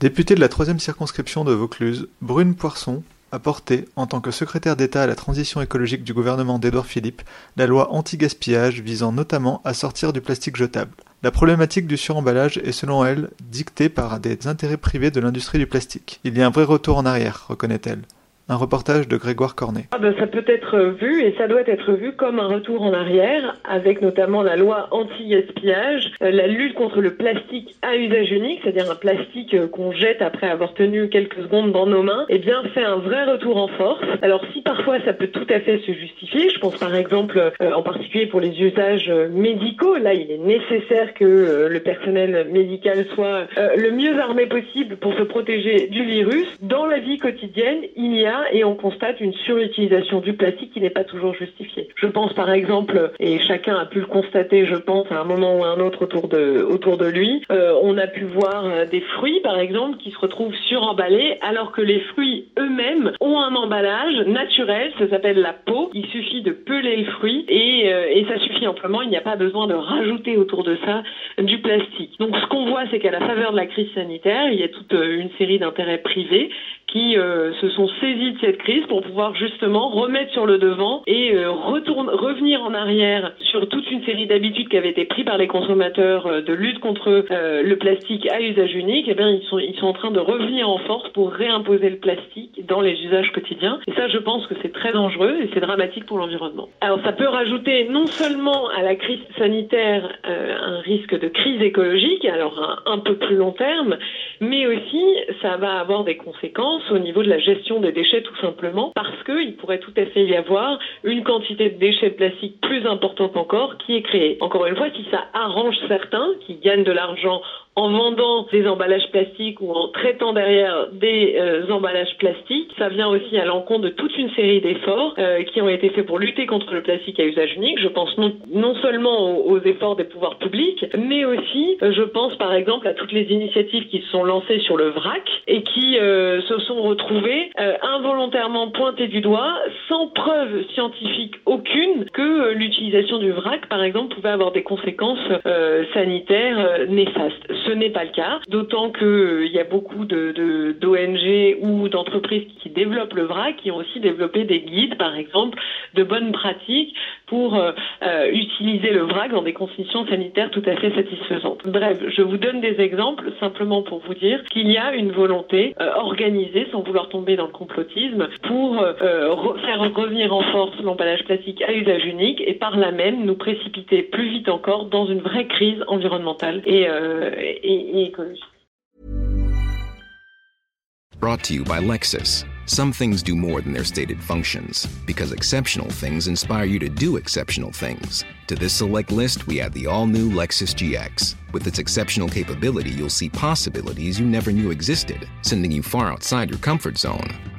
Députée de la troisième circonscription de Vaucluse, Brune Poisson a porté, en tant que secrétaire d'État à la transition écologique du gouvernement d'Édouard Philippe, la loi anti-gaspillage visant notamment à sortir du plastique jetable. La problématique du suremballage est selon elle dictée par des intérêts privés de l'industrie du plastique. Il y a un vrai retour en arrière, reconnaît-elle. Un reportage de Grégoire Cornet. Ah ben, ça peut être vu et ça doit être vu comme un retour en arrière, avec notamment la loi anti-gaspillage, euh, la lutte contre le plastique à usage unique, c'est-à-dire un plastique euh, qu'on jette après avoir tenu quelques secondes dans nos mains, et eh bien fait un vrai retour en force. Alors si parfois ça peut tout à fait se justifier, je pense par exemple euh, en particulier pour les usages médicaux, là il est nécessaire que le personnel médical soit le mieux armé possible pour se protéger du virus. Dans la vie quotidienne, il y a et on constate une surutilisation du plastique qui n'est pas toujours justifiée. Je pense par exemple, et chacun a pu le constater, je pense, à un moment ou à un autre autour de, lui, euh, on a pu voir euh, des fruits par exemple qui se retrouvent suremballés alors que les fruits eux-mêmes ont un emballage naturel, ça s'appelle la peau. Il suffit de peler le fruit et, euh, et ça suffit amplement, il n'y a pas besoin de rajouter autour de ça du plastique. Donc ce qu'on voit, c'est qu'à la faveur de la crise sanitaire, il y a toute une série d'intérêts privés qui euh, se sont saisis de cette crise pour pouvoir justement remettre sur le devant et euh, retourne, revenir en arrière sur toute une série d'habitudes qui avaient été prises par les consommateurs euh, de lutte contre le plastique à usage unique. Et eh bien, ils sont, ils sont en train de revenir en force pour réimposer le plastique dans les usages quotidiens. Et ça, je pense que c'est très dangereux et c'est dramatique pour l'environnement. Alors, ça peut rajouter non seulement à la crise sanitaire un risque de crise écologique, alors un peu plus long terme, mais aussi ça va avoir des conséquences au niveau de la gestion des déchets tout simplement parce qu'il pourrait tout à fait y avoir une quantité de déchets de plastique plus importante encore qui est créée. Encore une fois, si ça arrange certains qui gagnent de l'argent en vendant des emballages plastiques ou en traitant derrière des euh, emballages plastiques. Ça vient aussi à l'encontre de toute une série d'efforts euh, qui ont été faits pour lutter contre le plastique à usage unique. Je pense non, non seulement aux, efforts des pouvoirs publics, mais aussi, euh, je pense par exemple à toutes les initiatives qui se sont lancées sur le vrac et qui se sont retrouvées involontairement pointées du doigt, sans preuve scientifique aucune que l'utilisation du vrac, par exemple, pouvait avoir des conséquences sanitaires néfastes n'est pas le cas, d'autant qu'il euh, y a beaucoup de, d'ONG ou d'entreprises qui développent le vrac, qui ont aussi développé des guides, par exemple, de bonnes pratiques pour euh, euh, utiliser le vrac dans des conditions sanitaires tout à fait satisfaisantes. Bref, je vous donne des exemples simplement pour vous dire qu'il y a une volonté organisée, sans vouloir tomber dans le complotisme, pour faire revenir en force l'emballage plastique à usage unique et par là même nous précipiter plus vite encore dans une vraie crise environnementale Brought to you by Lexus. Some things do more than their stated functions, because exceptional things inspire you to do exceptional things. To this select list, we add the all new Lexus GX. With its exceptional capability, you'll see possibilities you never knew existed, sending you far outside your comfort zone.